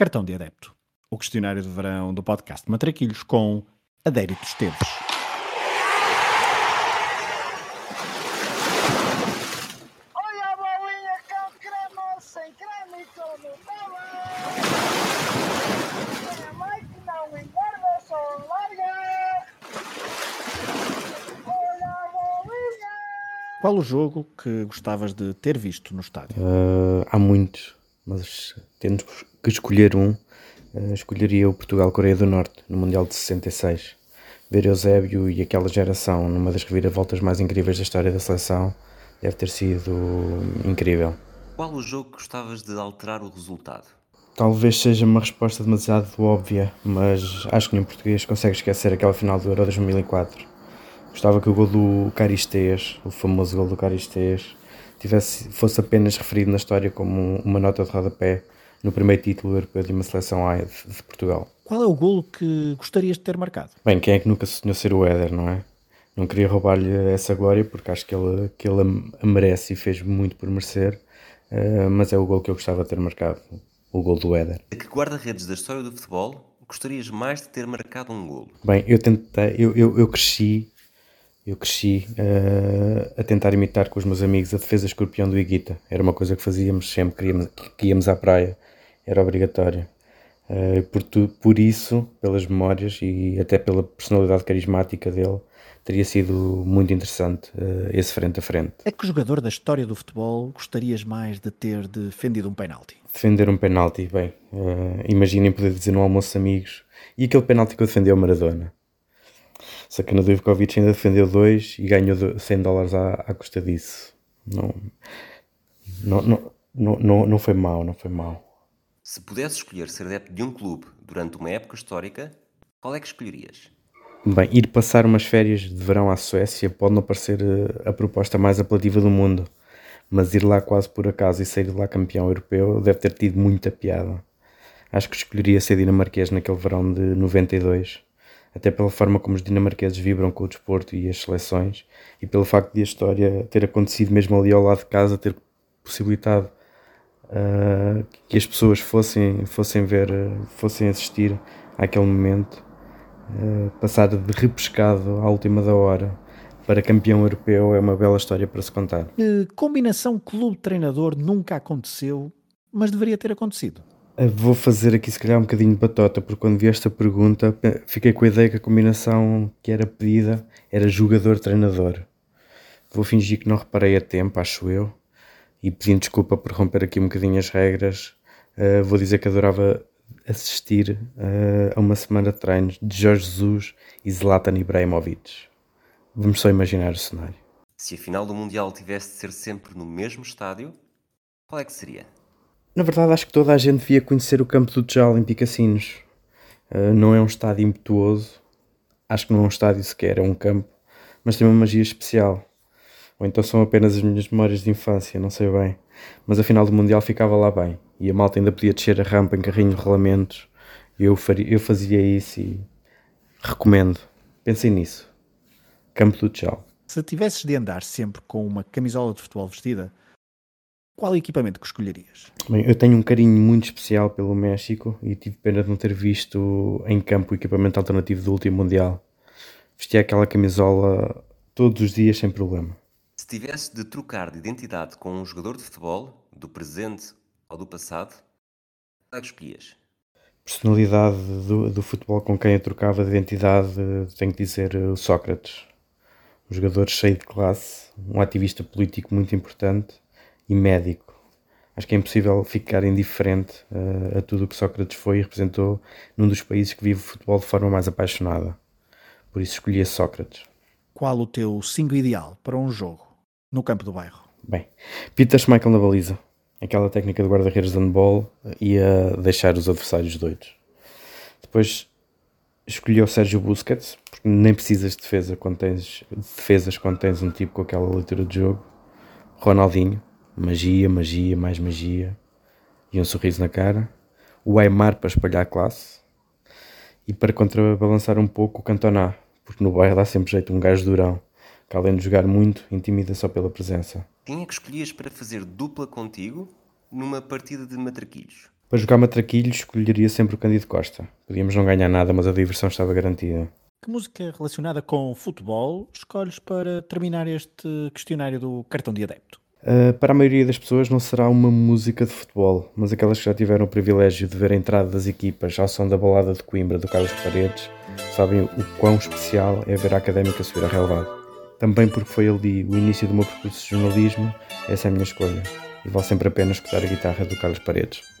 Cartão de Adepto, o questionário de verão do podcast Matraquilhos com Adérito Esteves. Olha a bolinha com creme, sem creme e com Nutella. Minha mãe que não engorda, só larga. Olha a bolinha. Qual o jogo que gostavas de ter visto no estádio? Uh, há muitos, mas tendo que escolher um, uh, escolheria o Portugal-Coreia do Norte, no Mundial de 66. Ver Eusébio e aquela geração numa das reviravoltas mais incríveis da história da seleção deve ter sido incrível. Qual o jogo que gostavas de alterar o resultado? Talvez seja uma resposta demasiado óbvia, mas acho que nenhum português consegue esquecer aquela final do Euro 2004. Gostava que o gol do Caristês, o famoso gol do Caristês, tivesse, fosse apenas referido na história como uma nota de rodapé no primeiro título europeu de uma seleção A de, de Portugal. Qual é o golo que gostarias de ter marcado? Bem, quem é que nunca sonhou ser o Éder, não é? Não queria roubar-lhe essa glória porque acho que ele, que ele a merece e fez muito por merecer, uh, mas é o gol que eu gostava de ter marcado, o gol do Éder. A que guarda-redes da história do futebol gostarias mais de ter marcado um golo? Bem, eu tentei, eu, eu, eu cresci, eu cresci uh, a tentar imitar com os meus amigos a defesa escorpião do Iguita. Era uma coisa que fazíamos sempre que íamos, que íamos à praia, era obrigatório. Uh, por, tu, por isso, pelas memórias e até pela personalidade carismática dele, teria sido muito interessante uh, esse frente a frente. É que jogador da história do futebol gostarias mais de ter defendido um penalti? Defender um penalti, bem, uh, imaginem poder dizer no almoço amigos, e aquele penalti que eu defendi ao Maradona. Só que no Djokovic ainda defendeu dois e ganhou 100 dólares à, à custa disso. Não, não, não, não, não, não foi mal, não foi mal. Se pudesse escolher ser adepto de um clube durante uma época histórica, qual é que escolherias? Bem, ir passar umas férias de verão à Suécia pode não parecer eh, a proposta mais apelativa do mundo, mas ir lá quase por acaso e sair de lá campeão europeu deve ter tido muita piada. Acho que escolheria ser dinamarquês naquele verão de 92, até pela forma como os dinamarqueses vibram com o desporto e as seleções, e pelo facto de a história ter acontecido mesmo ali ao lado de casa, ter possibilitado uh, que as pessoas fossem, fossem ver, fossem assistir àquele momento Uh, passar de repescado à última da hora para campeão europeu é uma bela história para se contar. Uh, combinação clube-treinador nunca aconteceu, mas deveria ter acontecido. Uh, vou fazer aqui se calhar um bocadinho de batota, porque quando vi esta pergunta fiquei com a ideia que a combinação que era pedida era jogador-treinador. Vou fingir que não reparei a tempo, acho eu, e pedindo desculpa por romper aqui um bocadinho as regras, vou dizer que adorava assistir uh, a uma semana de treinos de Jorge Jesus e Zlatan Ibrahimovic. Vamos só imaginar o cenário. Se a final do Mundial tivesse de ser sempre no mesmo estádio, qual é que seria? Na verdade, acho que toda a gente devia conhecer o campo do Tjal em Picassinos. Uh, não é um estádio impetuoso, acho que não é um estádio sequer, é um campo, mas tem uma magia especial. Ou então são apenas as minhas memórias de infância, não sei bem. Mas a final do Mundial ficava lá bem e a malta ainda podia descer a rampa em carrinho de rolamentos. Eu, faria, eu fazia isso e recomendo. Pensem nisso. Campo do Tchau. Se tivesses de andar sempre com uma camisola de futebol vestida, qual equipamento que escolherias? Bem, eu tenho um carinho muito especial pelo México e tive pena de não ter visto em campo o equipamento alternativo do último Mundial. Vestia aquela camisola todos os dias sem problema. Se tivesse de trocar de identidade com um jogador de futebol, do presente ou do passado, qual é que escolhias? Personalidade do, do futebol com quem eu trocava de identidade, tenho que dizer o Sócrates. Um jogador cheio de classe, um ativista político muito importante e médico. Acho que é impossível ficar indiferente uh, a tudo o que Sócrates foi e representou num dos países que vive o futebol de forma mais apaixonada. Por isso escolhi Sócrates. Qual o teu 5 ideal para um jogo no campo do bairro? Bem, Peter Schmeichel na baliza aquela técnica de guarda-redes de handball ia deixar os adversários doidos. Depois escolhi o Sérgio Busquets, porque nem precisas de defesa quando tens, defesas quando tens um tipo com aquela leitura de jogo. Ronaldinho, magia, magia, mais magia e um sorriso na cara. O Aymar para espalhar a classe. E para contrabalançar um pouco o Cantona, porque no bairro dá sempre jeito um gajo durão, que além de jogar muito, intimida só pela presença. Quem é que escolhias para fazer dupla contigo numa partida de matraquilhos? Para jogar matraquilhos, escolheria sempre o Cândido Costa. Podíamos não ganhar nada, mas a diversão estava garantida. Que música relacionada com futebol escolhes para terminar este questionário do cartão de adepto? Uh, para a maioria das pessoas não será uma música de futebol, mas aquelas que já tiveram o privilégio de ver a entrada das equipas ao som da balada de Coimbra do Carlos Paredes sabem o quão especial é ver a académica subir a relevado. Também porque foi ali o início do meu percurso de jornalismo, essa é a minha escolha, e vale sempre a pena escutar a guitarra do Carlos Paredes.